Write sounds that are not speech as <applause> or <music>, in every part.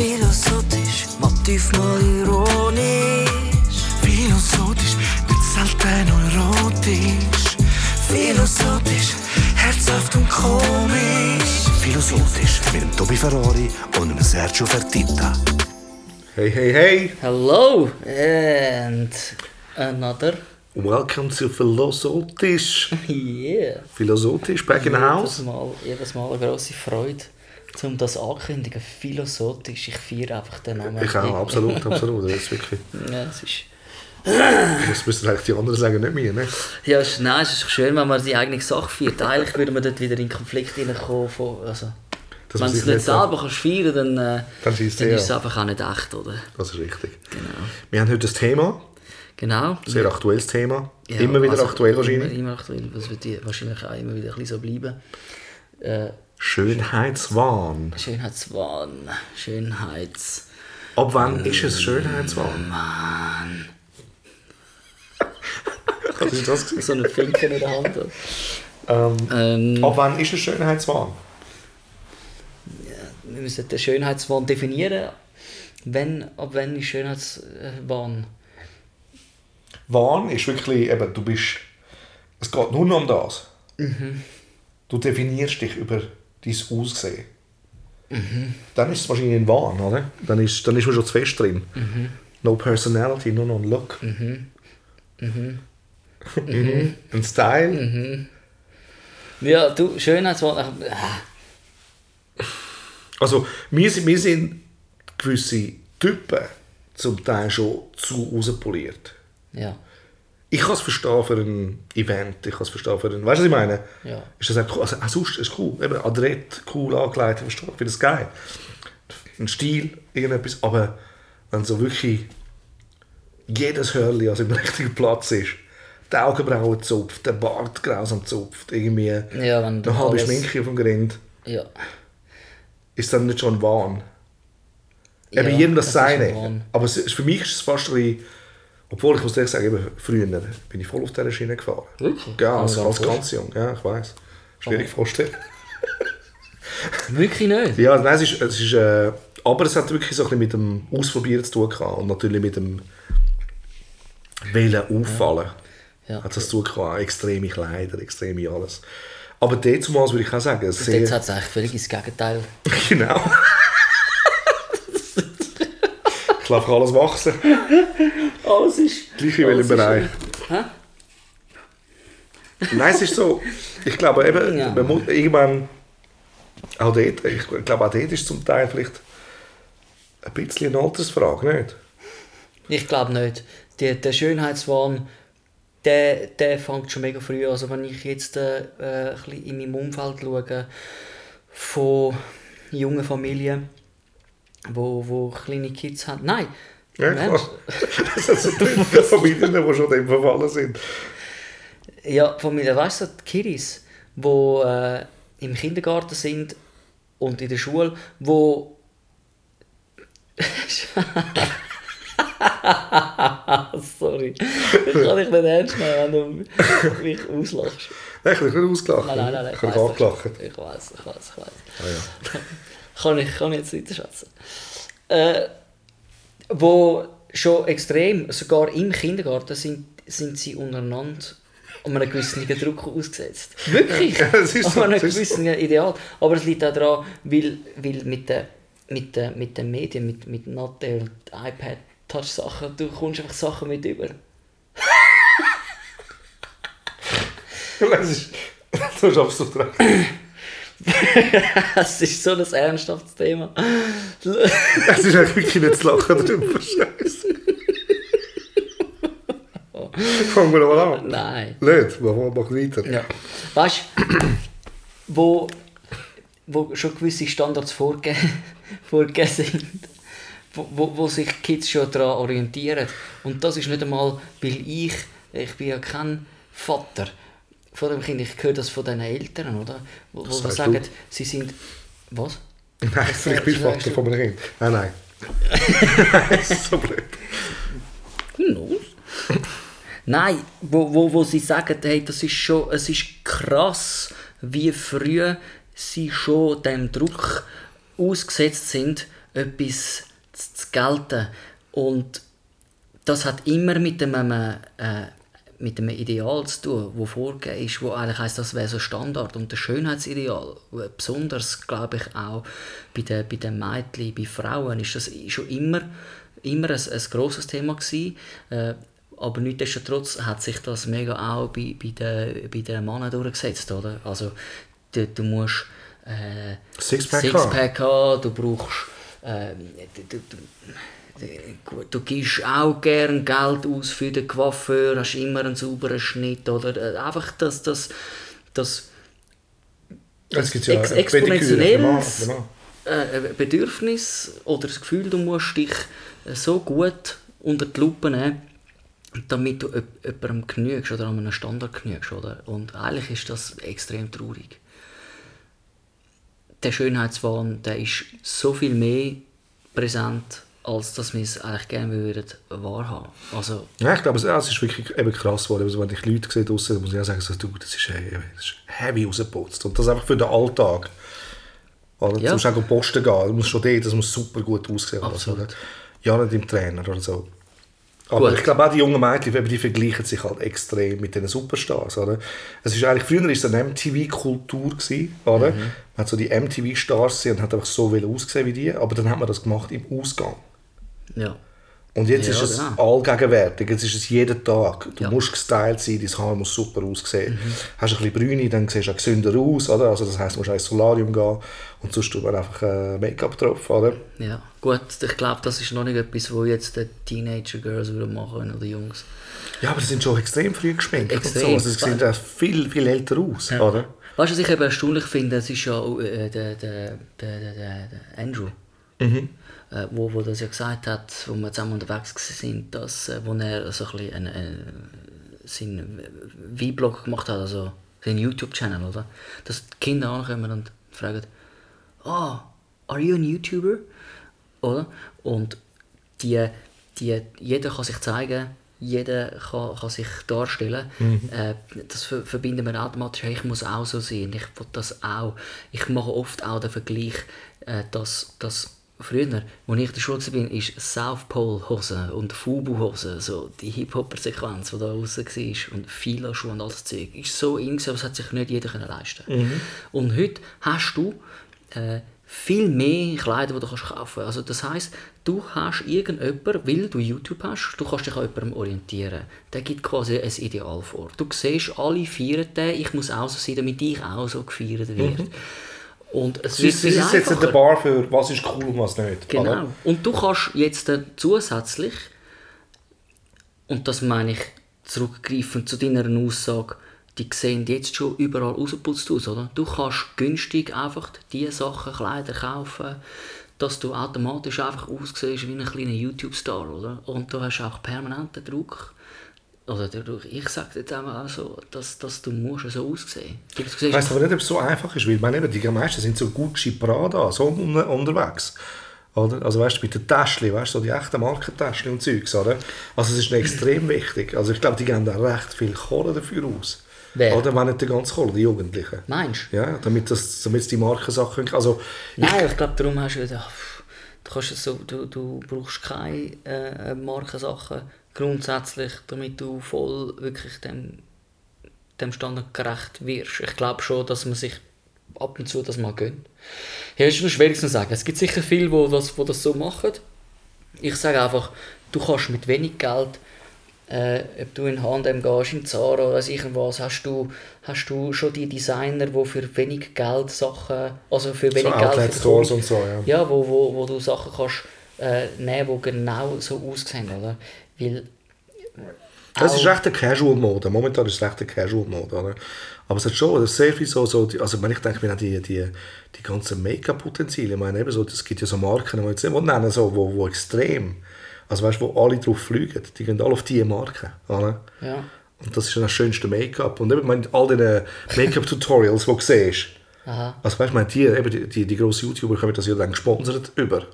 Philosophisch, Motiv mal ironisch. Philosophisch, nicht selten erotisch. Philosophisch, herzhaft und komisch. Philosophisch mit dem Tobi Ferrari und dem Sergio Fertitta. Hey, hey, hey! Hello and another. Welcome to Philosophisch. <laughs> Yeah. Philosophisch, back in the house. Jedes Mal, jedes Mal eine grosse Freude, um das ankündigen. Philosophisch. Ich feiere einfach den Namen. Ich auch, absolut, absolut. Das ist wirklich. <laughs> Ja, es ist, Das müssen eigentlich die anderen sagen, nicht mir. Ne? ja, es ist, nein, es ist schön, wenn man die eigene Sache feiert. Eigentlich würde man dort wieder in Konflikt hineinkommen. Von, also, wenn du es nicht selber kannst feiern dann, äh, Dann ist es dann ist es einfach auch nicht echt, oder? Das ist richtig. Genau. Wir haben heute ein Thema, Genau. sehr aktuelles Thema. Ja, immer wieder also aktuell wahrscheinlich. Immer, immer aktuell. Das wird wahrscheinlich auch immer wieder ein bisschen so bleiben. Äh, Schönheitswahn. Schönheitswahn. Schönheits... Ab wann ist es Schönheitswahn? Mann. <laughs> Was ist das? gewesen? So einen Finken in der Hand. Ähm, Ähm, ab wann ist es Schönheitswahn? wir müssen den Schönheitswahn definieren. Wenn, ab wann ist Schönheitswahn? Wahn ist wirklich, eben, du bist, es geht nur noch um das. Mhm. Du definierst dich über dein Aussehen. Mhm. Dann ist es wahrscheinlich ein Wahn, oder? Dann ist, dann ist man schon zu fest drin. Mhm. No personality, nur noch ein Look. Mhm. ein Style. Ja, du, Schönheitswahn... Äh, Also, wir sind, wir sind gewisse Typen zum Teil schon zu rauspoliert. ja. Ich kann es verstehen für ein Event, ich kann es verstehen für ein... Weißt du, was ich meine? Ja. Ist das einfach cool? Also, auch sonst ist es cool. Eben, adrett, cool angelegt, ich verstehe, ich finde das geil. Ein Stil, irgendetwas, aber wenn so wirklich jedes Hörli also im <laughs> richtigen Platz ist, die Augenbrauen zupft, der Bart grausam zupft, irgendwie Ja, wenn eine halbe alles- Schminke auf dem Grind, Ja. ist dann nicht schon ein Wahn? Ja, Eben jedem das ein Seine. Aber es für mich ist es fast ein bisschen, obwohl ich muss ehrlich sagen, eben, früher bin ich voll auf dieser Schiene gefahren. Wirklich? Ja, als, als nicht ganz jung, ja, ich weiß. Schwierig vorstellen. <laughs> Wirklich nicht? Ja, nein, es ist, es ist äh, aber es hat wirklich so ein bisschen mit dem Ausprobieren zu tun gehabt und natürlich mit dem Wählen auffallen. Ja. Hat das zu tun gehabt, extreme Kleider, extreme alles. Aber damals würde ich auch sagen, Jetzt sehr... hat es eigentlich völlig ins Gegenteil. <laughs> Genau. ich lasse alles wachsen. <laughs> Alles ist... Gleich in welchem Bereich. Nein, es ist so, ich glaube eben, Ja. man muss irgendwann, auch dort, ich glaube auch dort ist zum Teil vielleicht ein bisschen eine Altersfrage, nicht? Ich glaube nicht. Die, der Schönheitswahn, der, der fängt schon mega früh an. Also wenn ich jetzt äh, äh, ein bisschen in meinem Umfeld schaue, von jungen Familien, wo, wo kleine Kids haben. Nein! Ja, klar. Das sind so die Familien, die schon dem verfallen sind. Ja, Familie, weißt du, die Kiddies, die äh, im Kindergarten sind und in der Schule, wo. <laughs> Sorry. Ich kann dich nicht ernst nehmen, wenn du mich auslachst. Nein, ich dich nicht ausgelacht. Nein, nein, nein, nein Ich habe angelacht. Ich weiß, ich weiß, ich weiß. Ah, ja. <laughs> Kann ich, kann ich jetzt weiter schätzen. Äh, wo schon extrem, sogar im Kindergarten, sind, sind sie untereinander um einen gewissen Druck ausgesetzt. Wirklich! <laughs> Ja, es ist so, um einen gewissen Ideal. Aber es liegt auch daran, weil, weil mit den mit den mit den Medien, mit, mit Natte und iPad, Touch-Sachen, du kommst einfach Sachen mit über. <laughs> Das ist, du hast absolut recht. <laughs> Es ist so ein ernsthaftes Thema. Es ist eigentlich wirklich nicht zu lachen drüber. Scheiße. Fangen wir mal an. Nein. Nicht, machen wir weiter. Ja. Weißt du, wo, wo schon gewisse Standards <laughs> vorgegeben, sind, wo, wo, wo sich Kids schon daran orientieren. Und das ist nicht einmal, weil ich, ich bin ja kein Vater von dem Kind, ich höre das von den Eltern, oder? Wo, wo sagst sagen, du? sie sind, was? Nein, du sagst Vater von einem Kind. Nein, nein. das <laughs> ist <laughs> so blöd. Knows? Nein, wo, wo, wo sie sagen, hey, das ist schon, es ist krass, wie früh sie schon dem Druck ausgesetzt sind, etwas zu, zu gelten. Und das hat immer mit einem, äh, mit einem Ideal zu tun, das vorgegeben ist, wo eigentlich heisst, das wäre so Standard. Und das Schönheitsideal, besonders, glaube ich, auch bei den, bei den Mädchen, bei Frauen, ist das schon immer, immer ein, ein grosses Thema gewesen. Äh, aber nichtsdestotrotz hat sich das mega auch bei, bei, den, bei den Männern durchgesetzt, oder? Also, du, du musst äh, Sixpack Sixpack haben, du brauchst äh, du, du, Gut, du gibst auch gern Geld aus für den Coiffeur, hast immer einen sauberen Schnitt oder äh, einfach das, das, das Es gibt ja ex Pediküre, exponentielles genau, äh, Bedürfnis oder das Gefühl, du musst dich äh, so gut unter die Lupe nehmen, damit du jemandem genügst oder an einem Standard genügst. Oder? Und eigentlich ist das extrem traurig. Der Schönheitswahn der ist so viel mehr präsent, als dass wir es eigentlich gerne würden wahrhaben Also, Ja, ich glaube, es, es ist wirklich eben krass geworden. Also, wenn ich Leute sehe draussen, muss ich auch sagen, so, du, das, ist, äh, das ist heavy rausgeputzt. Und das einfach für den Alltag. Oder? Ja. Du musst auch Posten gehen, du musst schon dort, das muss super gut aussehen. oder? Ja, nicht im Trainer oder so. Aber Gut. ich glaube auch die jungen Mädchen, die vergleichen sich halt extrem mit den Superstars. Oder? Es ist eigentlich, früher war es eine MTV-Kultur, oder? Mhm. Man hat so die MTV-Stars gesehen und hat einfach so aussehen wie die, aber dann hat man das gemacht im Ausgang. Ja. Und jetzt Ja, ist es genau. allgegenwärtig, jetzt ist es jeden Tag. Du Ja. musst gestylt sein, dein Haar muss super aussehen. Mhm. Hast ein bisschen Brüne, dann siehst du auch gesünder aus. Oder? Also das heisst, du musst ins Solarium gehen und sonst tut man einfach äh, Make-up drauf. Oder? Ja, gut, ich glaube, das ist noch nicht etwas, wo jetzt die Teenager-Girls machen oder Jungs. Ja, aber sie sind schon extrem früh geschminkt. Und so. Extrem. Also sie sehen auch viel, viel älter aus. Oder? Weißt du, was ich eben erstaunlich finde? Es ist ja äh, der, der, der, der, der Andrew, äh, wo, wo das ja gesagt hat, wo wir zusammen unterwegs sind, dass, äh, wo er so ein bisschen einen, einen, seinen V-Blog gemacht hat, also seinen YouTube-Channel, oder? Dass die Kinder ankommen und fragen, «Ah, are you an YouTuber?» oder? Und die, die, jeder kann sich zeigen, jeder kann, kann sich darstellen. Äh, das ver verbinden wir automatisch, hey, ich muss auch so sein, ich will das auch. Ich mache oft auch den Vergleich, äh, dass, dass früher, als ich in der Schule war, ist South Pole Hose und Fubu Hose, so die Hip-Hopper-Sequenz, die da draussen war und Fila-Schuhe und alles Zeug, ist so in, aber es hat sich nicht jeder leisten Und heute hast du äh, viel mehr Kleider, die du kannst kaufen kannst. Also das heisst, du hast irgendjemanden, weil du YouTube hast, du kannst dich an jemandem orientieren. Der gibt quasi ein Ideal vor. Du siehst, alle feiern den, ich muss auch so sein, damit ich auch so gefeiert werde. Und es wird sie viel setzen einfacher. den Bar für was ist cool und was nicht. Genau. Oder? Und du kannst jetzt zusätzlich, und das meine ich zurückgreifend zu deiner Aussage, die sehen jetzt schon überall rausgeputzt aus, oder? Du kannst günstig einfach diese Sachen, Kleider kaufen, dass du automatisch einfach aussiehst wie ein kleiner YouTube-Star, oder? Und du hast auch permanenten Druck, oder der Druck, ich sage jetzt einmal auch so, dass, dass du musst so aussehen. Du siehst Ich weiß aber nicht, ob es so einfach ist, weil ich meine, eben, die meisten sind so Gucci, Prada, so un unterwegs. Oder? Also weißt du, mit den Täschchen, weißt du, so die echten Markentäschchen und Zeugs, oder? Also es ist extrem <laughs> wichtig. Also ich glaube, die geben da recht viel Kohle dafür aus. Wer? Oder wenn nicht die ganze Kohle, die Jugendlichen. Meinst du? Ja, damit, das, damit die Markensachen können. Also Nein, ich glaube, darum hast du wieder, du, kannst so, du, du brauchst keine äh, Markensachen grundsätzlich, damit du voll wirklich dem, dem Standard gerecht wirst. Ich glaube schon, dass man sich ab und zu das mal gönnt. Hier ist es nur schwierig zu sagen. Es gibt sicher viele, die das, die das so machen. Ich sage einfach, du kannst mit wenig Geld äh, ob du in H&M gehst, in Zara oder irgendwas, hast du, hast du schon die Designer, die für wenig Geld Sachen, also für wenig Geld Outlet. Stores und so, ja. Ja, wo, wo, wo du Sachen kannst äh, nehmen, die genau so aussehen, oder? Weil Das ist echt eine Casual-Mode. Momentan ist es echt eine Casual-Mode. Oder? Aber es hat schon sehr viel so, so also wenn ich denke, mir an die, die, die ganzen Make-up-Potenziale, ich meine eben so, es gibt ja so Marken, die jetzt nicht nennen so, wo, wo extrem, also weißt du, wo alle drauf fliegen, die gehen alle auf diese Marken. Oder? ja. Und das ist dann das schönste Make-up. Und eben, meine, all diese Make-up-Tutorials, die du siehst, Aha. also weißt du, die, eben die, die, die grossen YouTuber kommen das ja dann gesponsert über.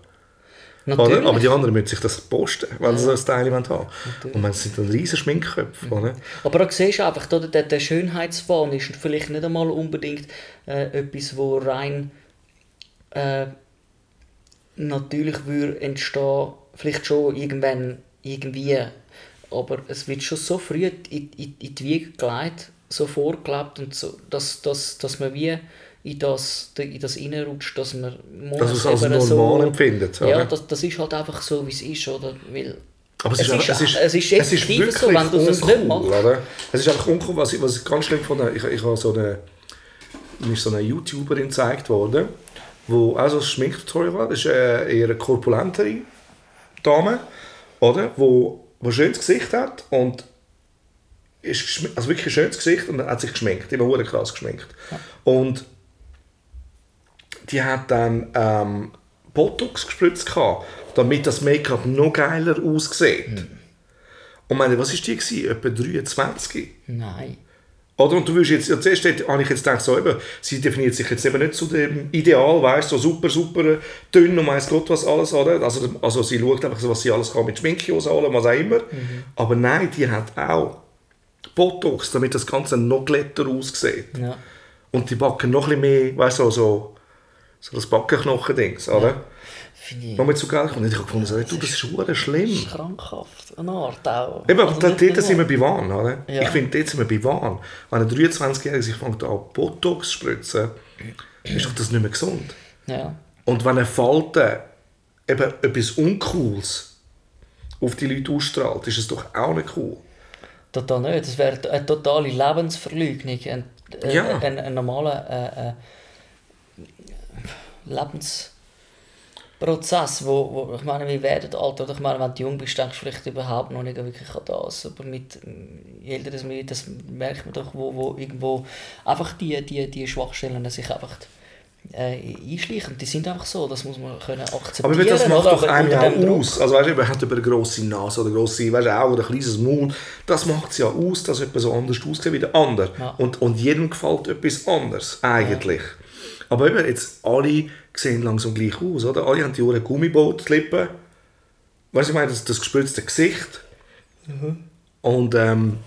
Natürlich. Oder? Aber die anderen müssen sich das posten, wenn sie so ein Style haben wollen. Und man sind dann riesen Schminkköpfe. Oder? Aber da siehst du einfach, oder, der, der Schönheitswahn ist vielleicht nicht einmal unbedingt äh, etwas, wo rein äh, natürlich würde entstehen, vielleicht schon irgendwann irgendwie, aber es wird schon so früh in, in, in die Wiege gelegt, so vorgelebt, und so, dass, dass, dass man wie in das, in das reinrutscht, dass man muss Dass es als normal empfindet, Ja, das, das ist halt einfach so, wie es ist, oder? Weil Aber es, Es ist, ist- einfach- es, ist, es ist effektiv so, wenn du das nicht machst. Oder? Es ist einfach uncool, was ich, was ich ganz schlimm fand. Ich, ich habe so eine, mir ist so eine YouTuberin gezeigt worden, wo auch so ein Schminktutorial war. Das ist äh, eher eine korpulentere Dame, oder? Wo, wo ein schönes Gesicht hat und ist also wirklich ein schönes Gesicht und hat sich geschminkt, immer hure krass geschminkt. Und die hat dann ähm, Botox gespritzt gehabt, damit das Make-up noch geiler aussieht. Und meine, was ist die gewesen? Etwa 23? nein. Oder? Und du willst jetzt, ja, zuerst habe ich jetzt gedacht, so eben, sie definiert sich jetzt eben nicht zu dem Ideal, weißt so super, super dünn und weiss Gott was alles, oder? Also, also sie schaut einfach so, was sie alles kann mit Schminke ausholen, was auch immer. Aber nein, die hat auch Botox, damit das Ganze noch glatter aussieht. Ja. Und die backen noch ein bisschen mehr, weißt du, so, so das Backenknochen-Dings, oder? Finde ich Noch mit so Geld kommt. Ich habe gefunden, so, du, das ist verdammt schlimm. krankhaft, eine Art auch. Eben, aber Also dort nur- sind wir bei Wahn, oder? Ja. Ich finde, dort sind wir bei Wahn. Wenn ein 23-Jähriger sich fängt an Botox zu spritzen, ist doch das nicht mehr gesund. Ja. Und wenn eine Falte eben etwas Uncooles auf die Leute ausstrahlt, ist es doch auch nicht cool. Total nicht. Das wäre eine totale Lebensverleugnung. Ein, äh, Ja. ein, ein normaler äh, äh, Lebensprozess, wo, wo ich meine, wir werden alt, oder ich meine, wenn du jung bist, denkst du vielleicht überhaupt noch nicht wirklich an das, aber mit je älter das wird, das merkt man doch, wo, wo irgendwo einfach die, die, die Schwachstellen sich einfach äh, einschleichen. Die sind einfach so, das muss man können akzeptieren. Aber das macht oder? doch einem ja Druck- aus. Also weißt man hat über eine grosse Nase oder grosse weißt, Augen oder ein kleines Maul. Das macht es ja aus, dass jemand so anders aussieht wie der andere. Ja. Und, und jedem gefällt etwas anderes, eigentlich. Aber eben, jetzt alle sehen langsam gleich aus, oder? Alle haben die Ohren Gummiboot-Lippen. Weißt du, ich meine, das, das gespritzte Gesicht. Und ähm,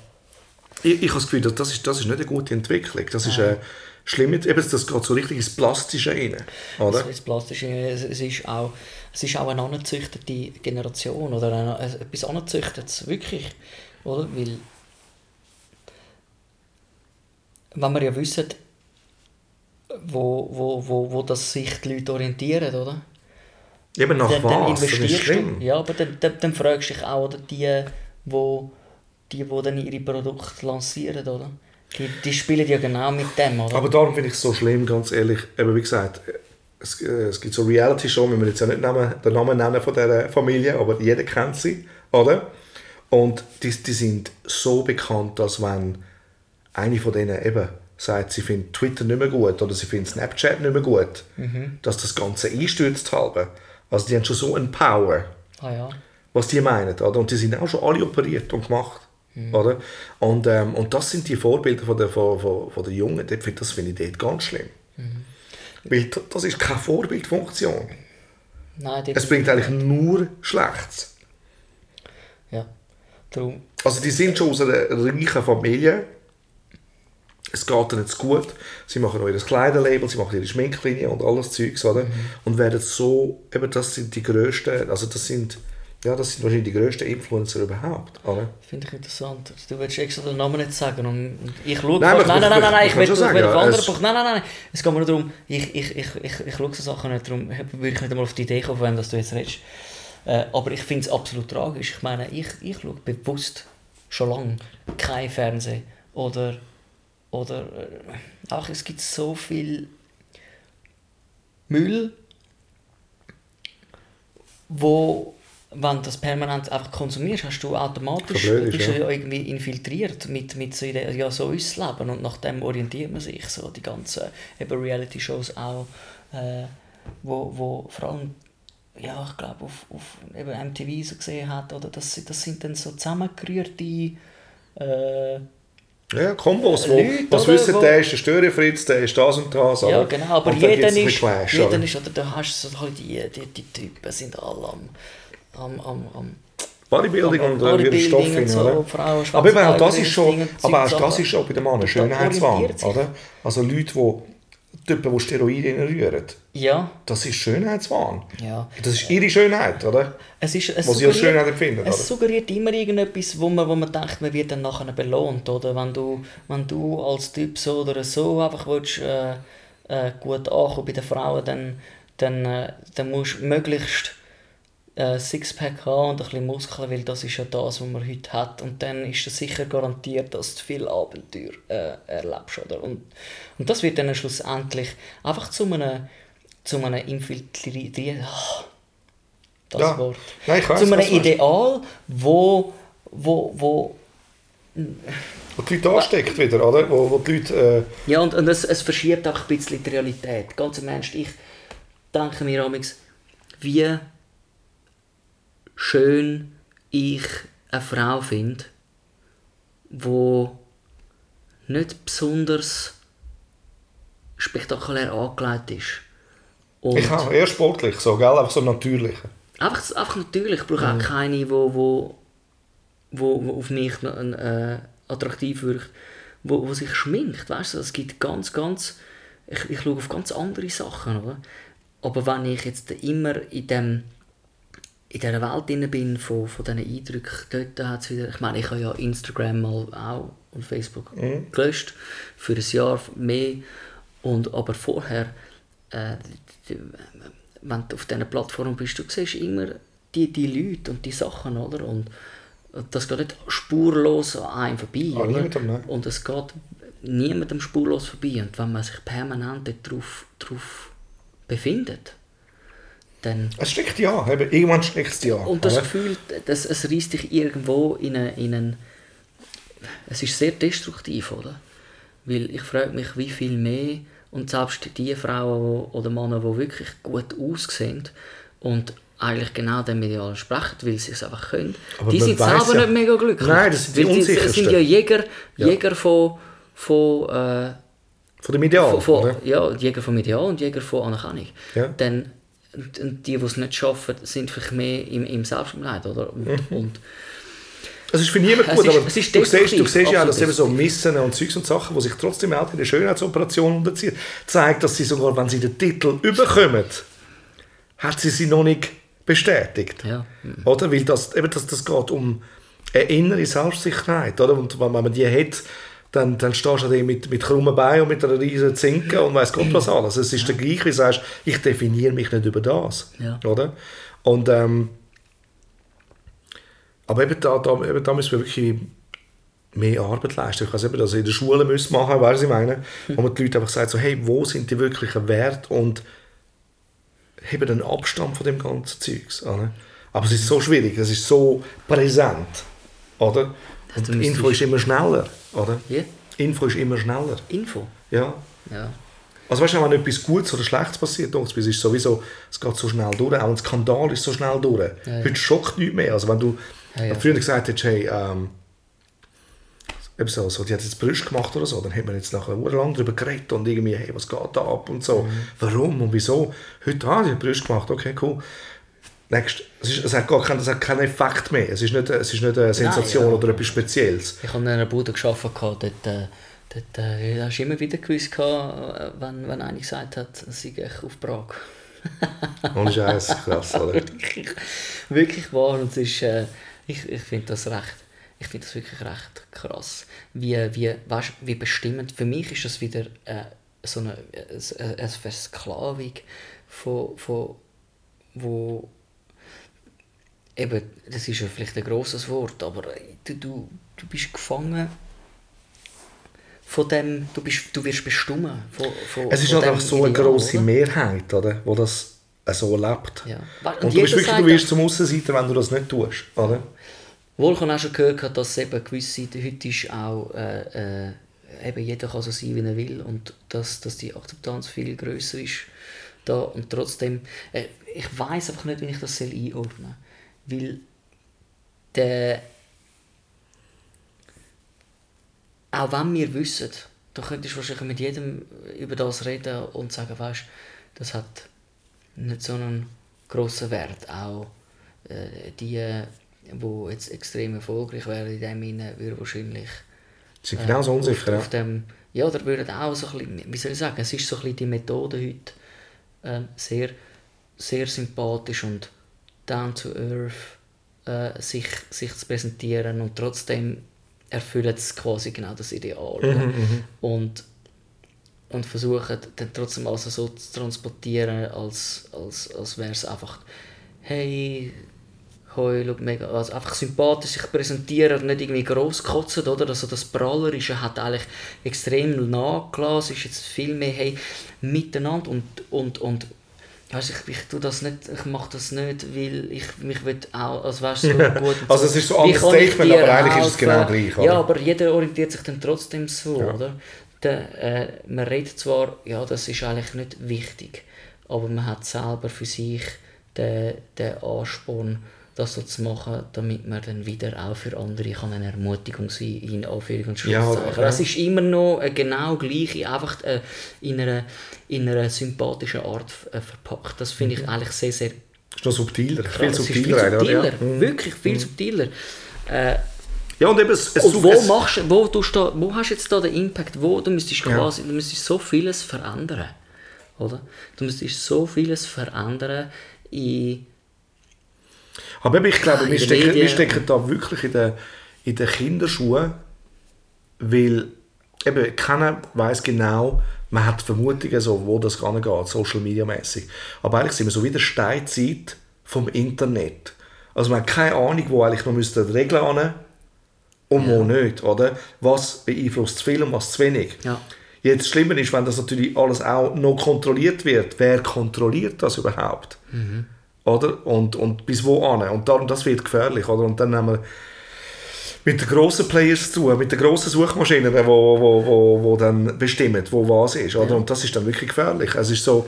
ich, ich habe das Gefühl, dass das ist, das ist nicht eine gute Entwicklung. Das ist eine schlimme, eben, das geht so richtig ins Plastische rein. Oder? Das Plastische, es, es, ist auch, es ist auch eine angezüchtete Generation oder eine, ein- etwas angezüchtetes, wirklich. Oder? Weil, wenn wir ja wissen, wo, wo, wo, wo das sich die Leute orientieren, oder? Eben nach dann, dann was? Das ist investierst du. Ja, aber dann, dann, dann fragst du dich auch, oder die, wo, die, die dann ihre Produkte lancieren, oder? Die, die spielen ja genau mit dem, oder? Aber darum finde ich es so schlimm, ganz ehrlich. Eben wie gesagt, es, es gibt so Reality-Show, wir müssen jetzt ja nicht Namen, den Namen nennen von dieser Familie, aber jeder kennt sie, oder? Und die, die sind so bekannt, dass wenn eine von denen eben sagt, sie findet Twitter nicht mehr gut oder sie findet Snapchat nicht mehr gut, dass das Ganze einstürzt halbe. Also die haben schon so ein Power ah, ja. was die meinen. Oder? Und die sind auch schon alle operiert und gemacht. Oder? Und, ähm, und das sind die Vorbilder von der, von, von, von der Jungen. Das finde ich dort ganz schlimm. Weil d- das ist keine Vorbildfunktion. Nein, Es bringt eigentlich nur Schlechtes. Ja. Darum, Also die sind schon aus einer reichen Familie. Es geht ihnen jetzt gut. Sie machen auch ihr Kleiderlabel, sie machen ihre Schminklinie und alles Zeugs, oder? Und werden so, eben das sind die grössten, also das sind, ja, das sind wahrscheinlich die grössten Influencer überhaupt, oder? Finde ich interessant. Du willst extra den Namen nicht sagen und ich schaue... Nein, Nein, nein, ich- nein, will auf ja, andere es- Punkt... Nein, nein, nein, es geht mir nur darum, ich, ich, ich, ich, ich schaue so Sachen nicht, darum würde ich nicht einmal auf die Idee kommen, wenn das du jetzt redest. Äh, aber ich finde es absolut tragisch. Ich meine, ich, ich schaue bewusst schon lange kein Fernsehen oder... Oder... Äh, ach, es gibt so viel Müll, wo wenn du das permanent einfach konsumierst, hast du automatisch Verblöd ist, bist du ja. irgendwie infiltriert mit, mit so Ideen, ja, so ist das Leben. Und nach dem orientiert man sich, so die ganzen eben Reality-Shows auch, äh, wo, wo vor allem, ja, ich glaube, auf, auf eben MTV so gesehen hat, oder? Das, sind- das sind dann so zusammengerührte äh, Ja, Kombos, wo, Leute, was oder, wissen, wo- der ist der Störefritz, der ist das und das. Ja, genau, aber jeder ist, Clash, jeder oder? ist, oder da hast du so halt die, die, die Typen sind alle am, am, am, am Bodybuilding und äh, wieder Stoff hin, so, oder? Frauen, Aber eben auch das ist schon, aber auch das ist schon bei den Männern Schönheitswahn, oder? Also Leute, die Typen, die Steroide rühren. Ja, Das ist Schönheitswahn. ja. Das ist ihre Schönheit, oder? Es ist, es Was sie als Schönheit empfinden, oder? Es suggeriert immer irgendetwas, wo man, wo man denkt, man wird dann nachher belohnt, oder? Wenn du, wenn du als Typ so oder so einfach willst, äh, äh, gut ankommen bei den Frauen, dann, dann, äh, dann musst du möglichst äh, Sixpack haben und ein bisschen Muskeln, weil das ist ja das, was man heute hat. Und dann ist es sicher garantiert, dass du viel Abenteuer äh, erlebst, oder? Und, und das wird dann schlussendlich einfach zu einem, zu einem infiltrieren... Oh, das Ja. Wort Nein, ich weiss, zu einem. Ideal, wo, wo, wo Wo die Leute ansteckt wieder, oder? Wo, wo die Leute... Äh, ja und, und es, es verschiebt auch ein bisschen die Realität. Ganz im Ernst, ich denke mir amigs, wie schön ich eine Frau finde, wo nicht besonders spektakulär angelegt ist. Und ich auch, eher sportlich, so, gell? Einfach so natürlich. Einfach, einfach natürlich. Ich brauche auch keine, wo, wo, wo, wo auf mich noch, äh, attraktiv wirkt, wo, wo sich schminkt. Weißt du? Es gibt ganz, ganz. Ich, ich schaue auf ganz andere Sachen. Oder? Aber wenn ich jetzt immer in dem in dieser Welt drin bin, von, von diesen Eindrücken, dort hat's wieder, ich meine, ich habe ja Instagram mal auch und Facebook gelöscht, für ein Jahr mehr, und, aber vorher, äh, wenn du auf diesen Plattformen bist, du siehst immer die, die Leute und die Sachen, oder? Und das geht nicht spurlos an einem vorbei, oder? niemandem. Und es geht niemandem spurlos vorbei. Und wenn man sich permanent darauf drauf befindet, dann Es steckt an, eben, irgendwann steckt es an. und das oder? Gefühl, das, es reißt dich irgendwo in einen, in einen... Es ist sehr destruktiv, oder? Weil ich frage mich, wie viel mehr, und selbst die Frauen oder Männer, die wirklich gut aussehen und eigentlich genau dem Ideal sprechen, weil sie es einfach können, Aber die sind selber ja- nicht mega glücklich. Nein, das sind die sie- sind ja Jäger, Ja. Jäger von... von äh, Von dem Ideal, von, von, oder? ja, Jäger vom Ideal und Jäger von Anerkennung. Ja. Dann, und, und die, die es nicht schaffen, sind vielleicht mehr im, im Selbstmitleid, oder? Und, und Es ist für niemanden gut, ist- aber du, siehst, du siehst ja, dass eben so Missen und Zeugs und Sachen, die sich trotzdem auch in der Schönheitsoperation unterziehen, zeigt, dass sie sogar, wenn sie den Titel überkommen, hat sie sie noch nicht bestätigt. Ja. Oder? Weil das, eben das, das geht um eine innere Selbstsicherheit. Oder? Und wenn man die hat, dann, dann stehst du mit, mit krummen Beinen und mit einer riesen Zinke und weiß Gott was alles. Es ist der gleiche, wie du sagst, ich definiere mich nicht über das. Ja. Oder? Und, ähm, aber eben da, da, eben da müssen wir wirklich mehr Arbeit leisten. Ich weiß eben, dass wir in der Schule müssen machen, weißt du, ich meine? Wo man die Leute einfach sagt, so, hey, wo sind die wirklichen Werte und haben den Abstand von dem ganzen Zeugs. Oder? Aber es ist so schwierig, es ist so präsent. Oder? Und die Info ist immer schneller. Oder? Ja. Info ist immer schneller. Info. Ja. Ja. Also weißt du, wenn etwas Gutes oder Schlechtes passiert, es ist sowieso, es geht so schnell durch, auch ein Skandal ist so schnell durch. Ja, ja. Heute schockt nichts mehr. Also wenn du Ja, früher gesagt hättest, hey, ähm, eben so, so, die hat jetzt Brüste gemacht oder so, dann hat man jetzt nachher lang darüber geredet und irgendwie, hey, was geht da ab und so, Mhm. warum und wieso. Heute, ah, die hat Brüste gemacht, okay, cool. Next, es, ist, es, hat gar keinen, es hat keinen Effekt mehr, es ist nicht, es ist nicht eine Sensation ja. oder etwas Spezielles. Ich habe in einer Bude gearbeitet, dort, äh, dort äh, hast du immer wieder gewusst, äh, wenn, wenn einer gesagt hat, sei ich auf Prag. <laughs> Ohne Scheiß, krass, oder? wirklich, wirklich wahr und es ist, äh, ich, ich finde das recht, ich finde das wirklich recht krass, wie, wie, weißt, wie bestimmend, für mich ist das wieder äh, so eine, eine, eine Versklavung von, von wo eben, das ist ja vielleicht ein grosses Wort, aber du, du, du bist gefangen von dem, du, bist, du wirst bestimmt von, von Es ist halt einfach so eine Ideal, grosse oder? Mehrheit, oder? wo das so lebt. Ja. Und Und, du, bist wirklich, du wirst zum Aussenseiter, wenn du das nicht tust. Oder? Wohl ich habe auch schon gehört, dass eben gewisse, heute ist auch, äh, äh, eben jeder kann so sein, wie er will und dass, dass die Akzeptanz viel größer ist da und trotzdem, äh, ich weiß einfach nicht, wie ich das soll einordnen soll, weil der, auch wenn wir wissen, da könntest du wahrscheinlich mit jedem über das reden und sagen, weißt, das hat nicht so einen grossen Wert, auch äh, die, die jetzt extrem erfolgreich werden in dem Sinne, würden wahrscheinlich Sie sind genauso unsicher. auf, dem ja, oder würden auch so ein bisschen, wie soll ich sagen, es ist so ein bisschen die Methode heute ähm, sehr, sehr sympathisch und down to earth äh, sich, sich zu präsentieren und trotzdem erfüllen es quasi genau das Ideal. Mhm, und, und versuchen dann trotzdem also so zu transportieren, als, als, als wäre es einfach, hey, hoi, schau, mega, also einfach sympathisch sich präsentieren nicht irgendwie gross kotzen, oder? Also das Prallerische hat eigentlich extrem nachgelassen, es ist jetzt viel mehr, hey, miteinander und, und, und Weißt, ich, ich tue das nicht, ich mache das nicht, weil ich mich will auch, also weißt, so <laughs> gut. Also es ist so ich Statement, aber eigentlich ist es helfen? genau gleich, oder? Ja, aber jeder orientiert sich dann trotzdem so, Ja. oder? Der, äh, man redet zwar, ja, das ist eigentlich nicht wichtig, aber man hat selber für sich den, den Ansporn, das so zu machen, damit man dann wieder auch für andere kann eine Ermutigung sein in Anführungs- und Schlusszeichen. ja. Es ist immer noch genau gleich, einfach äh, in, einer, in einer sympathischen Art äh, verpackt. Das finde ich eigentlich sehr, sehr ist noch subtiler, krass. viel Es ist viel subtiler. subtiler? Ja. Mhm. wirklich viel subtiler. Äh, ja, und eben, es, es, und wo, es, machst, wo, tust da- wo hast du jetzt da den Impact? Wo, du müsstest Ja. quasi, du müsstest so vieles verändern. Oder? Du müsstest so vieles verändern in... Aber ich glaube, in wir stecken, wir stecken da wirklich in den, in den Kinderschuhen, weil eben keiner weiß genau, man hat Vermutungen, so, wo das geht, Social Media mäßig. Aber eigentlich sind wir so wie der Steinzeit vom Internet. Also man hat keine Ahnung, wo eigentlich noch müsste Regeln an und wo nicht, oder? Was beeinflusst zu viel und was zu wenig. Ja. Jetzt das Schlimme ist, wenn das natürlich alles auch noch kontrolliert wird. Wer kontrolliert das überhaupt? Oder? Und, und bis wo an? Und darum, das wird gefährlich. Oder? Und dann haben wir mit den grossen Players zu mit den grossen Suchmaschinen, die wo, wo, wo, wo dann bestimmen, wo was ist. Oder? Und das ist dann wirklich gefährlich. Es ist so,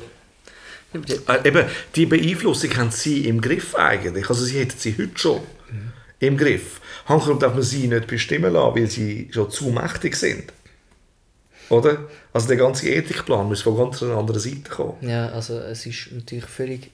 äh, eben, die Beeinflussung haben sie im Griff eigentlich. Also sie hätten sie heute schon im Griff. Hankerum darf man sie nicht bestimmen lassen, weil sie schon zu mächtig sind. Oder? Also der ganze Ethikplan muss von ganz einer anderen Seite kommen. Ja, also es ist natürlich völlig,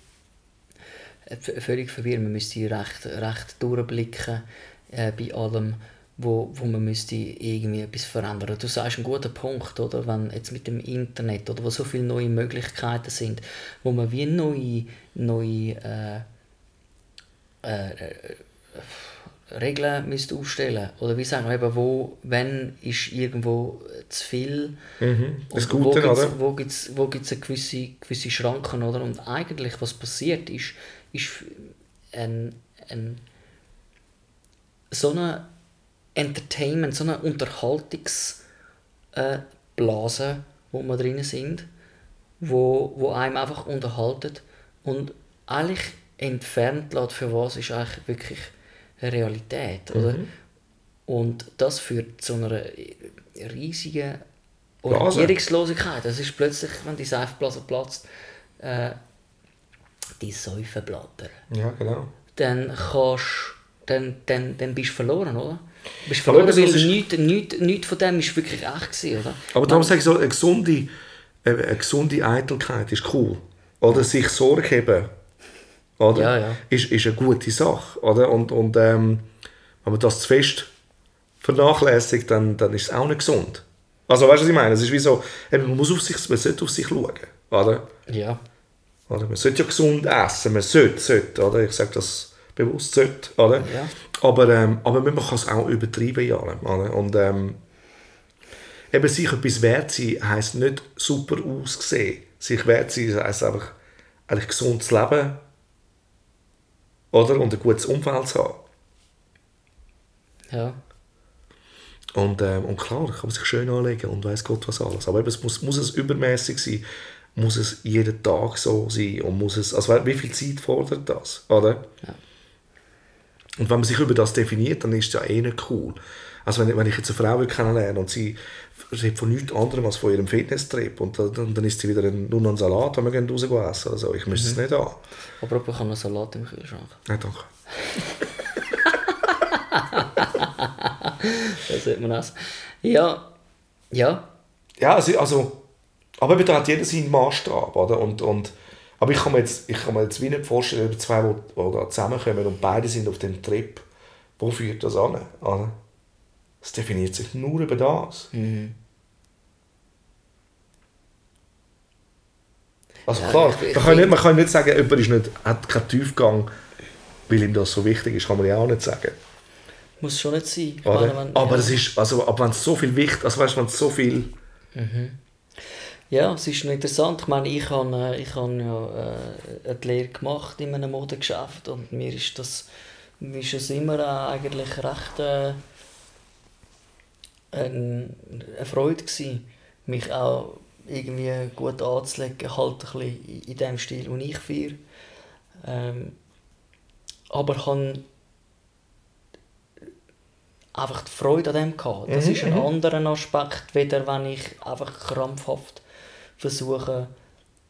völlig verwirrend. Man müsste recht, recht durchblicken äh, bei allem, wo, wo man müsste irgendwie etwas verändern. Du sagst einen guten Punkt, oder? Wenn jetzt mit dem Internet, oder wo so viele neue Möglichkeiten sind, wo man wie neue, neue äh, äh, Regeln müsste aufstellen oder wie sagen wir eben, wo, wenn ist irgendwo zu viel Das und wo Gute, gibt's, oder? Wo gibt es wo gibt's eine gewisse, gewisse Schranken, oder? Und eigentlich, was passiert ist, ist ein, ein, so eine Entertainment, so eine Unterhaltungsblase, äh, wo wir drin sind, wo, wo einem einfach unterhaltet und eigentlich entfernt lässt, für was ist eigentlich wirklich Realität, oder? Und das führt zu einer riesigen. Orientierungslosigkeit. Das ist plötzlich, wenn die Seifenblase platzt, äh, die Säufenblätter. Ja, genau. Dann kannst dann, dann, dann bist du verloren, oder? Du bist verloren, weil ist- nichts nicht, nicht von dem ist wirklich echt gewesen, oder? Aber darum sage ich so, eine gesunde, eine eine gesunde Eitelkeit ist cool. Oder sich Sorge haben, oder? Ja, ja. Ist, ist eine gute Sache. Oder? Und, und ähm, wenn man das zu fest vernachlässigt, dann, dann ist es auch nicht gesund. Also weißt du, was ich meine? Es ist wie so, man, muss auf sich, man sollte auf sich schauen. Oder? Ja. Oder? Man sollte ja gesund essen, man sollte, sollte oder? ich sage das bewusst, sollte. Oder? Ja. Aber, ähm, aber man kann es auch übertreiben allem. Oder? Und ähm, eben sich etwas wert sein, heisst nicht super aussehen. Sich wert sein heisst einfach eigentlich gesund zu leben oder? und ein gutes Umfeld zu haben. Ja. Und, ähm, und klar, kann man sich schön anlegen und weiß Gott was alles. Aber eben, es muss, muss es übermäßig sein, muss es jeden Tag so sein und muss es, also wie viel Zeit fordert das, oder? Ja. Und wenn man sich über das definiert, dann ist es ja eh nicht cool. Also wenn, wenn ich jetzt eine Frau will kennenlerne und sie redet von nichts anderem als von ihrem Fitnesstrip und dann, dann isst sie wieder ein, nur noch einen Salat, wenn wir gehen raus essen oder so. Ich müsste es nicht haben. Aber ich habe noch Salat im Kühlschrank. Nein, danke. <laughs> Das sollte man essen. Ja. Ja. Ja, also, also aber eben, da hat jeder seinen Maßstab, oder? Und, und, aber ich kann, mir jetzt, ich kann mir jetzt wie nicht vorstellen, dass zwei, die, da zusammenkommen und beide sind auf dem Trip, wo führt das an? Es definiert sich nur über das. Mhm. Also klar, ich, man, kann nicht, man kann nicht sagen, jemand ist nicht, hat keinen Tiefgang, weil ihm das so wichtig ist, kann man ja auch nicht sagen. Muss schon nicht sein. Meine, aber ja. es ist, also, aber wenn es so viel wichtig, also weißt, wenn es so viel mhm. Ja, es ist noch interessant. Ich meine, ich habe, äh, ich habe ja äh, eine Lehre gemacht in einem Modegeschäft und mir ist das mir ist es immer äh, eigentlich recht äh, ein, eine Freude gewesen, mich auch irgendwie gut anzulegen, halt ein bisschen in- in dem Stil, den ich feiere. Ähm, aber ich habe einfach die Freude an dem gehabt. Das Mhm, ist ein mhm. anderer Aspekt, weder wenn ich einfach krampfhaft versuche,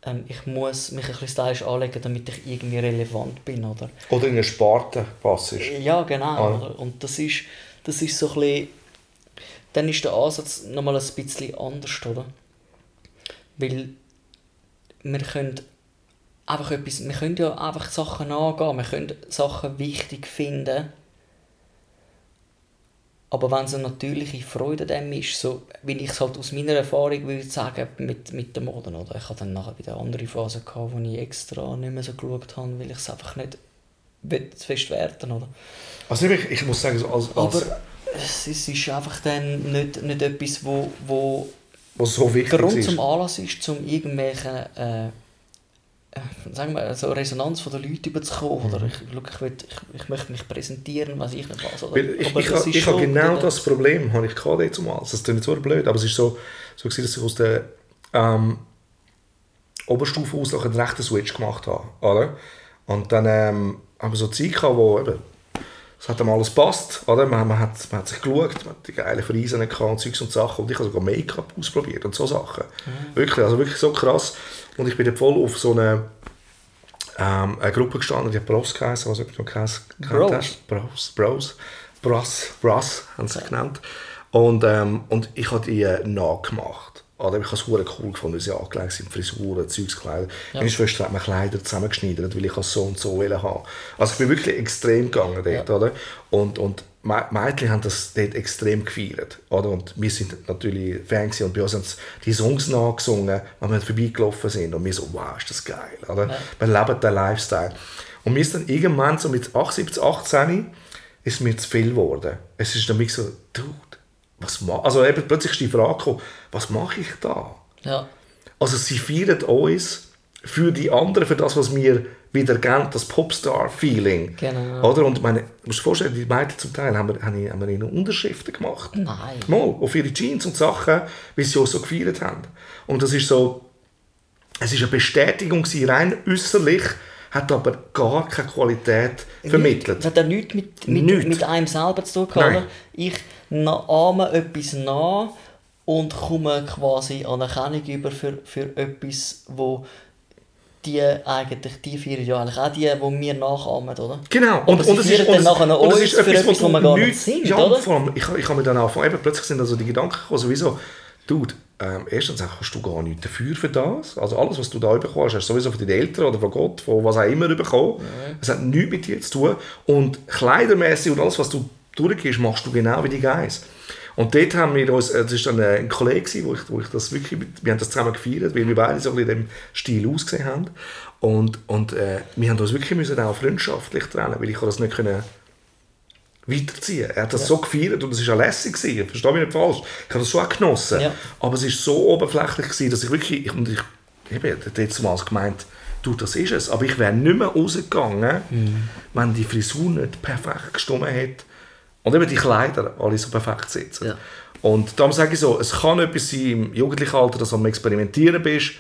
ähm, ich muss mich ein bisschen stylisch anlegen, damit ich irgendwie relevant bin, oder? oder in eine Sparte passt. Ja, genau. Ah. Oder? Und das ist, das ist so ein bisschen, dann ist der Ansatz nochmal ein bisschen anders, oder? Weil wir können einfach etwas, wir können ja einfach Sachen angehen, wir können Sachen wichtig finden, aber wenn es eine natürliche Freude dem ist, so wie ich es halt aus meiner Erfahrung würde sagen, mit, mit der Mode, oder? Ich hatte dann nachher wieder eine andere Phase, gehabt, wo ich extra nicht mehr so geschaut habe, weil ich es einfach nicht zu fest werten, oder? Also ich, ich muss sagen, so als, als Aber es ist, es ist einfach dann nicht, nicht etwas, wo, wo was so wichtig Grund ist. zum Anlass ist, um irgendwelche äh, sagen wir, so Resonanz von den Leuten überzukommen. Oder ich, ich, will, ich, ich möchte mich präsentieren, was ich nicht weiß. Oder? Weil ich, ich, das ha- ist ich habe genau der- das Problem, habe ich gehabt jetzt mal. Das klingt so blöd, aber es ist so, so gewesen, dass ich aus der ähm, Oberstufe aus einen rechten Switch gemacht habe. Oder? Und dann ähm, haben wir so Zeit gehabt, wo eben, es hat dann alles gepasst. Oder? Man, man, hat, man hat sich geschaut, man hat die geile Friesen gehabt und Zeugs und Sachen. Und ich habe sogar Make-up ausprobiert und so Sachen. Wirklich, also wirklich so krass. Und ich bin dann voll auf so eine, ähm, eine Gruppe gestanden, die hat Bros geheißen, was du noch geheißen Bros? hast. Bros, Bros, Bros, Bros haben sie genannt. Und, ähm, und ich habe die äh, nachgemacht. Oder? Ich habe es cool gefunden, sie angelegt sind, Frisuren, Zeugskleider. Ja. Meine Schwester hat mir Kleider zusammengeschneidert, weil ich es so und so wollte haben. Also ich bin wirklich extrem gegangen dort, Ja. oder? Und, und Mädchen haben das dort extrem gefeiert, oder? Und wir sind natürlich Fans und bei uns haben die Songs nachgesungen, wenn wir vorbeigelaufen sind. Und wir so, wow, ist das geil, oder? Ja. Wir leben den Lifestyle. Und mir ist dann irgendwann so mit 18, 17, 18 ist mir zu viel geworden. Es ist dann so, dude, was Also eben plötzlich ist die Frage gekommen, was mache ich da? Ja, Also sie feiern uns für die anderen, für das, was wir wieder geben, das Popstar-Feeling. Genau. Oder? Und meine, du musst dir vorstellen, die Mädchen zum Teil haben wir, haben wir- ihnen Unterschriften gemacht. Nein. Mal, auf ihre Jeans und Sachen, wie sie auch so gefeiert haben. Und das ist so, es ist eine Bestätigung gewesen, rein äußerlich, hat aber gar keine Qualität vermittelt. Das hat ja nichts mit, mit, Nichts. mit einem selber zu tun gehabt. Ich ahme etwas nach und komme quasi Anerkennung über für, für etwas, wo die eigentlich, die feiern ja eigentlich auch die, die wir nachahmen, oder? Genau. Aber sie feiern dann nachher noch und es uns für etwas, wo wo wir gar nicht sind, ja, oder? Vor allem, ich, ich habe mir dann angefangen, eben, plötzlich sind also die Gedanken gekommen, sowieso, Dude, ähm, erstens hast du gar nichts dafür für das. Also alles, was du da bekommen hast, du sowieso von deinen Eltern oder von Gott, von was auch immer bekommen. Es hat nichts mit dir zu tun. Und kleidermäßig und alles, was du durchgehst, machst du genau wie die Guys. Und dort haben wir uns, äh, das war dann äh, ein Kollege, wo ich, wo ich das wirklich, wir haben das zusammen gefeiert, weil wir beide so ein bisschen in dem Stil ausgesehen haben. Und, und äh, wir haben uns wirklich müssen auch freundschaftlich trennen, weil ich das nicht können weiterziehen. Er hat das so gefeiert und es war auch lässig. Gewesen. Verstehe mich nicht falsch. Ich habe das schon auch genossen. Ja. Aber es war so oberflächlich, gewesen, dass ich wirklich, ich, und ich, ich habe jetzt mal gemeint, du, das ist es. Aber ich wäre nicht mehr rausgegangen, wenn die Frisur nicht perfekt gestimmt hätte. Und eben die Kleider alle so perfekt sitzen. Ja. Und darum sage ich so, es kann etwas sein im jugendlichen Alter, dass du am Experimentieren bist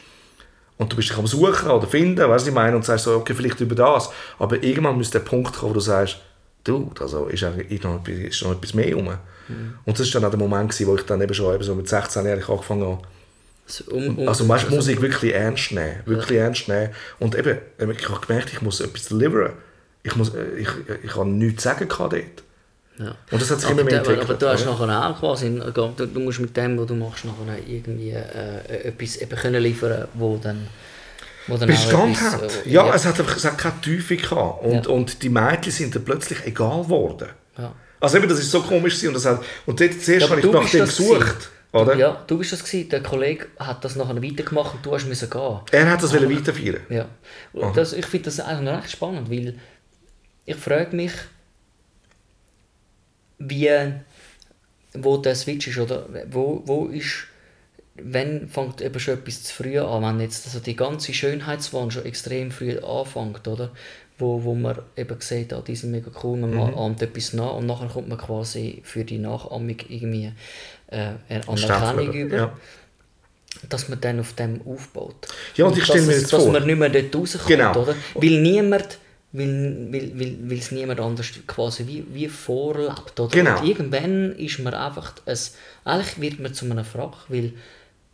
und du bist dich am Suchen oder finden, weißt du, was ich meine, und sagst so, okay, vielleicht über das. Aber irgendwann müsste der Punkt kommen, wo du sagst, du, also ist, eigentlich noch, etwas- ist noch etwas mehr rum. Und das war dann auch der Moment, gewesen, wo ich dann eben schon eben so mit 16 Jahren angefangen habe, Also, um, um, also weißt, Musik wirklich ernst nehmen, wirklich ernst nehmen. Und eben, ich habe gemerkt, ich muss etwas deliveren. Ich, muss, äh, ich, ich habe nichts zu sagen dort. Ja. Und das hat sich Aber, immer mehr da, entwickelt. aber du hast oder? nachher auch quasi, du, du musst mit dem, was du machst, nachher irgendwie äh, etwas eben können liefern, wo dann, Bestand etwas, hat. äh, Ja, es hat einfach es hat keine Tiefe gehabt. Und, Ja. und die Mädchen sind dann plötzlich egal geworden. ja. Also eben, das ist so komisch und das hat, und dort zuerst Ja, habe ich du nach dem gesucht. gewesen. Oder? Ja, du bist das gewesen. Der Kollege hat das nachher weitergemacht und du hast müssen gehen. Er hat das weiterführen. Ja. Das, ich finde das eigentlich noch recht spannend, weil ich frage mich, wie, wo der Switch ist, oder wo, wo ist, wenn fängt eben schon etwas zu früh an, wenn jetzt also die ganze Schönheitswahn schon extrem früh anfängt, oder? Wo, wo man eben sieht, ah, die sind mega cool, man Mhm. ahmt etwas nach und nachher kommt man quasi für die Nachahmung irgendwie äh, eine Anerkennung über ja. dass man dann auf dem aufbaut. Ja, und ich dass stelle mir jetzt dass vor- man nicht mehr dort rauskommt, Genau. oder? Weil niemand, weil, weil, weil, weil es niemand anders quasi wie, wie vorlebt, oder? Genau. Und irgendwann ist man einfach, ein, eigentlich wird man zu einem Frack, weil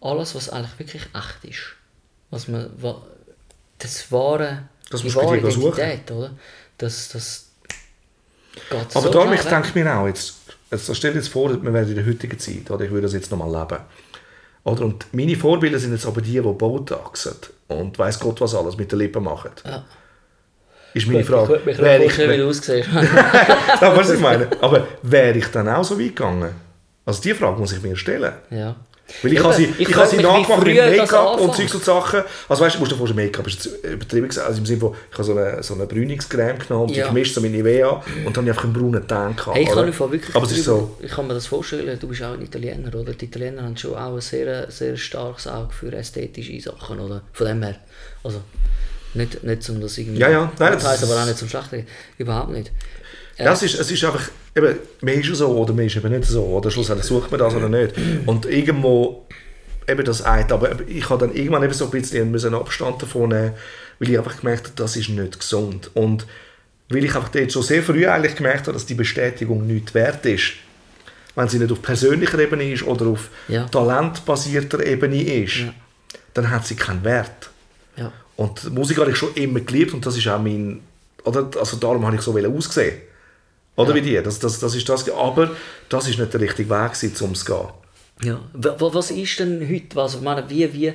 alles, was eigentlich wirklich echt ist, was man, das wahre, Das die wahre dir suchen. Identität, oder? Das, das geht Aber so darum, ich denke mir auch, jetzt, jetzt stell dir jetzt vor, wir wären in der heutigen Zeit, oder ich würde das jetzt nochmal leben. Oder? Und meine Vorbilder sind jetzt aber die, die Botoxen und weiß Gott was alles mit den Lippen machen. Ja. Ist meine Ich Frage. könnte mich Wäre ich, wie du aussiehst. <laughs> <laughs> Was ich meine? Aber wäre ich dann auch so weit gegangen? Also die Frage muss ich mir stellen. ja. Weil ich Eben, habe sie, ich ich habe sie nachgemacht mit Make-up und und Sachen. Also weißt du, musst dir vorstellen, Make-up ist übertrieben. Also im Sinne von, ich habe so eine, so eine Brünungscreme genommen und Ja. die gemischt so mit Nivea und dann habe ich einfach einen braunen Ton gehabt. Hey, ich kann einfach wirklich Aber es ist so, ich kann mir das vorstellen, du bist auch ein Italiener, oder? Die Italiener haben schon auch ein sehr, sehr starkes Auge für ästhetische Sachen, oder? Von dem her. Also, nicht, nicht zum das irgendwie... Ja, ja. Nein, das das ist- aber auch nicht zum Schlechten. Überhaupt nicht. ja, es, ist, es ist einfach, eben, man ist so oder man ist eben nicht so. Oder schlussendlich sucht man das oder nicht. Und irgendwo eben das eine. Aber ich habe dann irgendwann eben so ein bisschen müssen Abstand davon nehmen, weil ich einfach gemerkt habe, das ist nicht gesund. Und weil ich einfach dort schon sehr früh eigentlich gemerkt habe, dass die Bestätigung nicht wert ist, wenn sie nicht auf persönlicher Ebene ist oder auf Ja. talentbasierter Ebene ist, Ja. dann hat sie keinen Wert. Ja. Und Musik habe ich schon immer geliebt und das ist auch mein, oder, also darum habe ich so aussehen. Oder wie die, das, das, das ist das, aber das ist nicht der richtige Weg gewesen, um es zu gehen. Ja. Wa- wa- Was ist denn heute, also ich meine, wie, wie...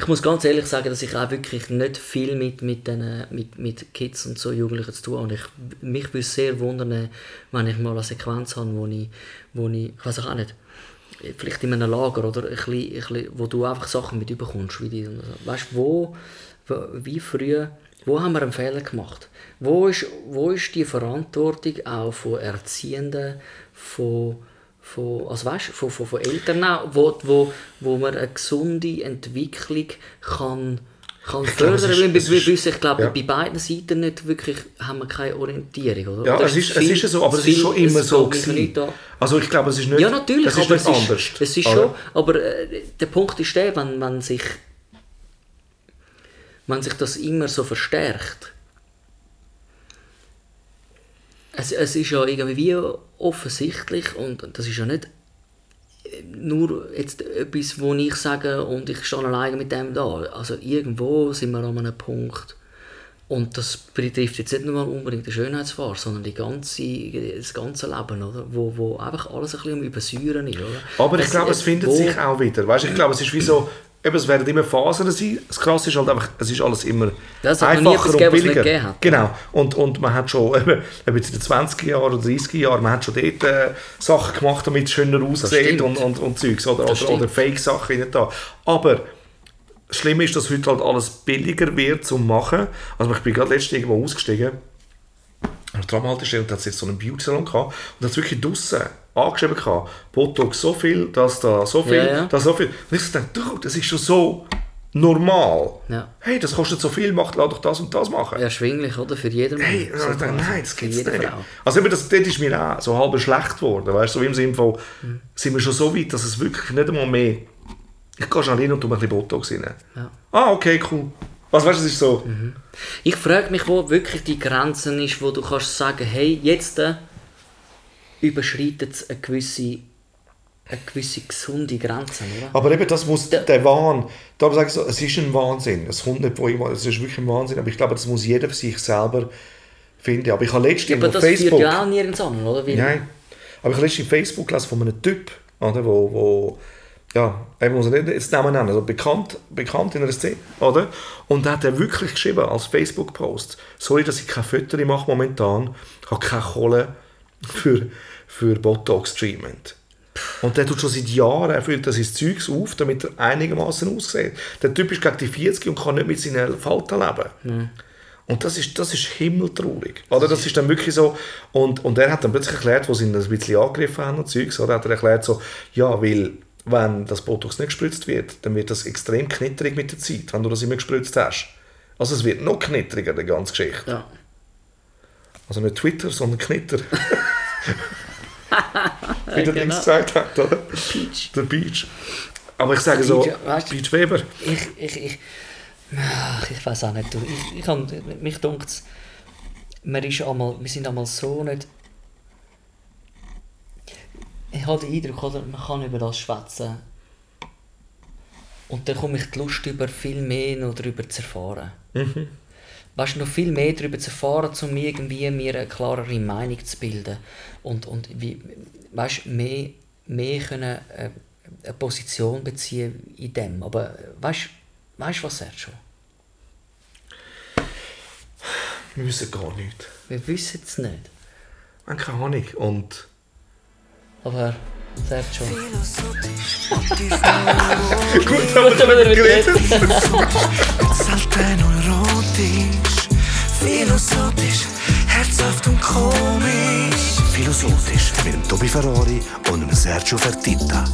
Ich muss ganz ehrlich sagen, dass ich auch wirklich nicht viel mit, mit, den, mit, mit Kids und so Jugendlichen zu tun habe. Und ich, mich würde sehr wundern, wenn ich mal eine Sequenz habe, wo ich, wo ich, ich weiß auch nicht, vielleicht in einem Lager oder ein bisschen, ein bisschen, wo du einfach Sachen mit überkommst. Wie die, weißt du, wo, wie früh, wo haben wir einen Fehler gemacht? Wo ist, wo ist die Verantwortung auch von Erziehenden, von, von, also weißt, von, von, von Eltern auch, wo, wo, wo man eine gesunde Entwicklung kann, kann fördern kann. ist- Weil ich glaube, ja. bei beiden Seiten nicht wirklich, haben wir keine Orientierung. Oder? Ja, Oder es ist, es ist ja so, aber es ist schon immer so gewesen. Also ich glaube, es ist nicht, Ja, natürlich, es ist aber es anders. ist, es ist Oder? schon, aber äh, der Punkt ist der, wenn, wenn, sich, wenn sich das immer so verstärkt, es, es ist ja irgendwie wie offensichtlich und das ist ja nicht nur jetzt etwas, wo ich sage und ich stehe alleine mit dem da. Also irgendwo sind wir an einem Punkt und das betrifft jetzt nicht nur unbedingt den Schönheitsfahr, sondern die ganze, das ganze Leben, oder? Wo, wo einfach alles ein bisschen am Übersäuren ist. Oder? Aber ich glaube, es findet wo- sich auch wieder. Weißt, ich glaube, es ist wie so, eben, es werden immer Phasen sein. Das Krasse ist halt einfach, es ist alles immer Ja, es hat einfacher und gegeben, nicht billiger. hat. Genau. Und, und man hat schon, <laughs> eben, jetzt in den 20er Jahren oder 30er Jahren, man hat schon dort äh, Sachen gemacht, damit es schöner aussieht und, und, und Zeugs. Oder, Das oder, oder. Fake-Sachen da. Aber das Schlimme ist, dass heute halt alles billiger wird zum Machen. Also ich bin gerade letztens irgendwo ausgestiegen an der Tramhaltestelle und da hat jetzt so einen Beauty-Salon gehabt und hat es wirklich draussen angeschrieben gehabt, Botox so viel, dass da so viel, Ja, ja. das so viel. Und ich so dachte, du, das ist schon so normal. Ja. Hey, das kostet so viel, mach, lass doch das und das machen. Erschwinglich, oder? Für jeden Hey, So ich dachte, nein, das gibt's nicht. Frau. Also eben, das, das ist mir auch so halb schlecht geworden, weißt du, so im Sinne von, Mhm. sind wir schon so weit, dass es wirklich nicht einmal mehr, ich gehe schnell hin und tu mir ein bisschen Botox rein. Ja. Ah, okay, cool. Was weißt du, es ist so, Ich frage mich, wo wirklich die Grenzen ist, wo du kannst sagen, hey, jetzt äh, überschreitet es eine gewisse, eine gewisse gesunde Grenze, oder? Aber eben, das muss, der Wahn, darum sage ich so, es ist ein Wahnsinn. Es kommt nicht von jemandem, es ist wirklich ein Wahnsinn, aber ich glaube, das muss jeder für sich selber finden. Aber ich habe letztens aber auf das Facebook... führt ja auch nirgends an, oder? Weil, Nein. Aber ich habe letztens auf Facebook gelesen von einem Typ, oder, wo, wo ja, ich muss nicht jetzt Namen nennen, also bekannt, bekannt in einer Szene, oder? Und da hat er wirklich geschrieben, als Facebook-Post, sorry, dass ich keine Fotos mache momentan, ich habe keine Kohle für, für Botox-Treatment. Und der tut schon seit Jahren, er füllt sein Zeugs auf, damit er einigermaßen aussieht. Der Typ ist gegen die 40 und kann nicht mit seinen Falten leben. Und das ist, das ist himmeltraurig. Oder das ist dann wirklich so, und, und er hat dann plötzlich erklärt, wo sie ihn ein bisschen angegriffen haben und Zeugs, oder hat er erklärt so, ja, weil wenn das Botox nicht gespritzt wird, dann wird das extrem knitterig mit der Zeit, wenn du das immer gespritzt hast. Also es wird noch knitteriger, die ganze Geschichte. Ja. Also nicht Twitter, sondern Knitter. <laughs> Wie der Genau. Dings gesagt hat, oder? Peach. Der Beach. Aber ich sage so, weißt Beach Weber. Ich, ich, ich, ach, ich weiß auch nicht. Ich, ich kann, mich dunkt wir, ist einmal, wir sind einmal so nicht. Ich habe den Eindruck, oder, man kann über das schwätzen. Und dann komme ich die Lust über viel mehr noch darüber zu erfahren. Weißt du, noch viel mehr darüber zu erfahren, um irgendwie mir eine klarere Meinung zu bilden. Und, und wie, weißt mehr, mehr können, äh, eine Position beziehen in dem. Aber weißt du, was er schon? Wir wissen gar nichts. Wir wissen es nicht. Wir haben keine Ahnung. Und Aber er schon. <laughs> gut, haben wir <laughs> geredet. Philosophisch, herzhaft und komisch. Philosophisch mit dem Tobi Ferrari und Sergio Fertitta.